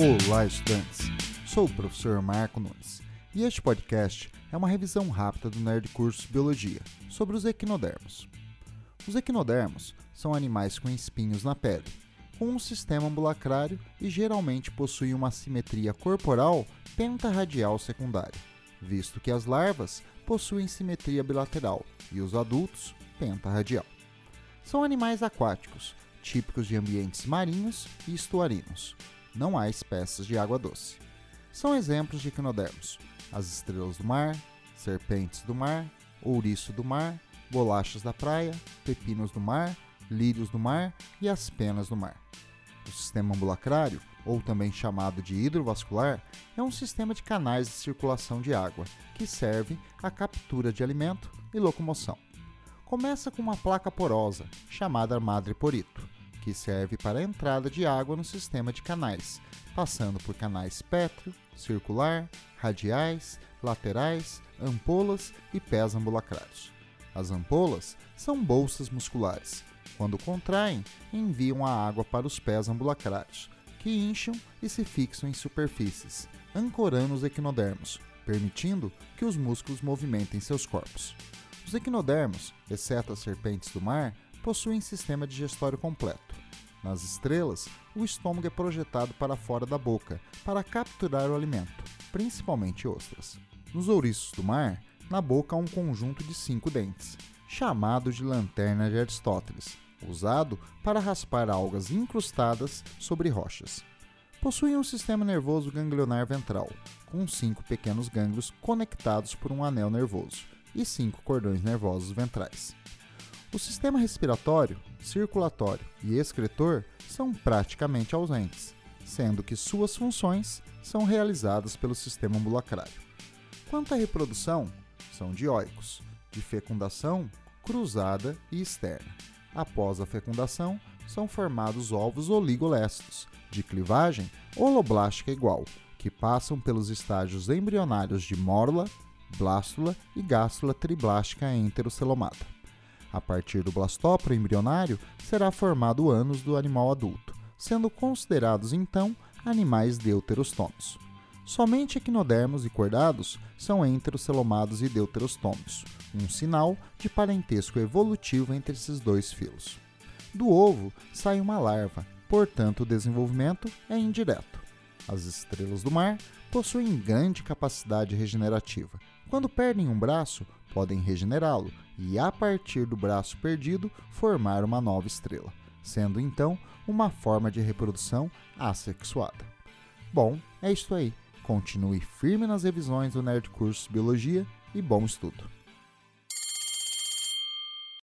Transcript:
Olá, estudantes! Sou o professor Marco Nunes e este podcast é uma revisão rápida do Nerd Curso Biologia sobre os equinodermos. Os equinodermos são animais com espinhos na pele, com um sistema ambulacrário e geralmente possuem uma simetria corporal pentarradial secundária, visto que as larvas possuem simetria bilateral e os adultos pentarradial. São animais aquáticos, típicos de ambientes marinhos e estuarinos. Não há espécies de água doce. São exemplos de equinodermos: as estrelas do mar, serpentes do mar, ouriço do mar, bolachas da praia, pepinos do mar, lírios do mar e as penas do mar. O sistema ambulacrário, ou também chamado de hidrovascular, é um sistema de canais de circulação de água que serve à captura de alimento e locomoção. Começa com uma placa porosa, chamada madreporito, que serve para a entrada de água no sistema de canais, passando por canais pétreo, circular, radiais, laterais, ampolas e pés ambulacrários. As ampolas são bolsas musculares. Quando contraem, enviam a água para os pés ambulacrários, que incham e se fixam em superfícies, ancorando os equinodermos, permitindo que os músculos movimentem seus corpos. Os equinodermos, exceto as serpentes do mar, possuem sistema digestório completo. Nas estrelas, o estômago é projetado para fora da boca para capturar o alimento, principalmente ostras. Nos ouriços do mar, na boca há um conjunto de cinco dentes, chamado de lanterna de Aristóteles, usado para raspar algas incrustadas sobre rochas. Possuem um sistema nervoso ganglionar ventral, com cinco pequenos gânglios conectados por um anel nervoso e cinco cordões nervosos ventrais. O sistema respiratório, circulatório e excretor são praticamente ausentes, sendo que suas funções são realizadas pelo sistema ambulacrário. Quanto à reprodução, são dioicos, de fecundação cruzada e externa. Após a fecundação, são formados ovos oligolestos, de clivagem holoblástica igual, que passam pelos estágios embrionários de mórula, blástula e gástula triblástica enterocelomata. A partir do blastóporo embrionário será formado ânus do animal adulto, sendo considerados então animais deuterostômicos. Somente equinodermos e cordados são enterocelomados e deuterostômicos, um sinal de parentesco evolutivo entre esses dois filos. Do ovo sai uma larva, portanto o desenvolvimento é indireto. As estrelas do mar possuem grande capacidade regenerativa, quando perdem um braço, podem regenerá-lo e, a partir do braço perdido, formar uma nova estrela, sendo então uma forma de reprodução assexuada. Bom, é isso aí. Continue firme nas revisões do Nerd Curso Biologia e bom estudo!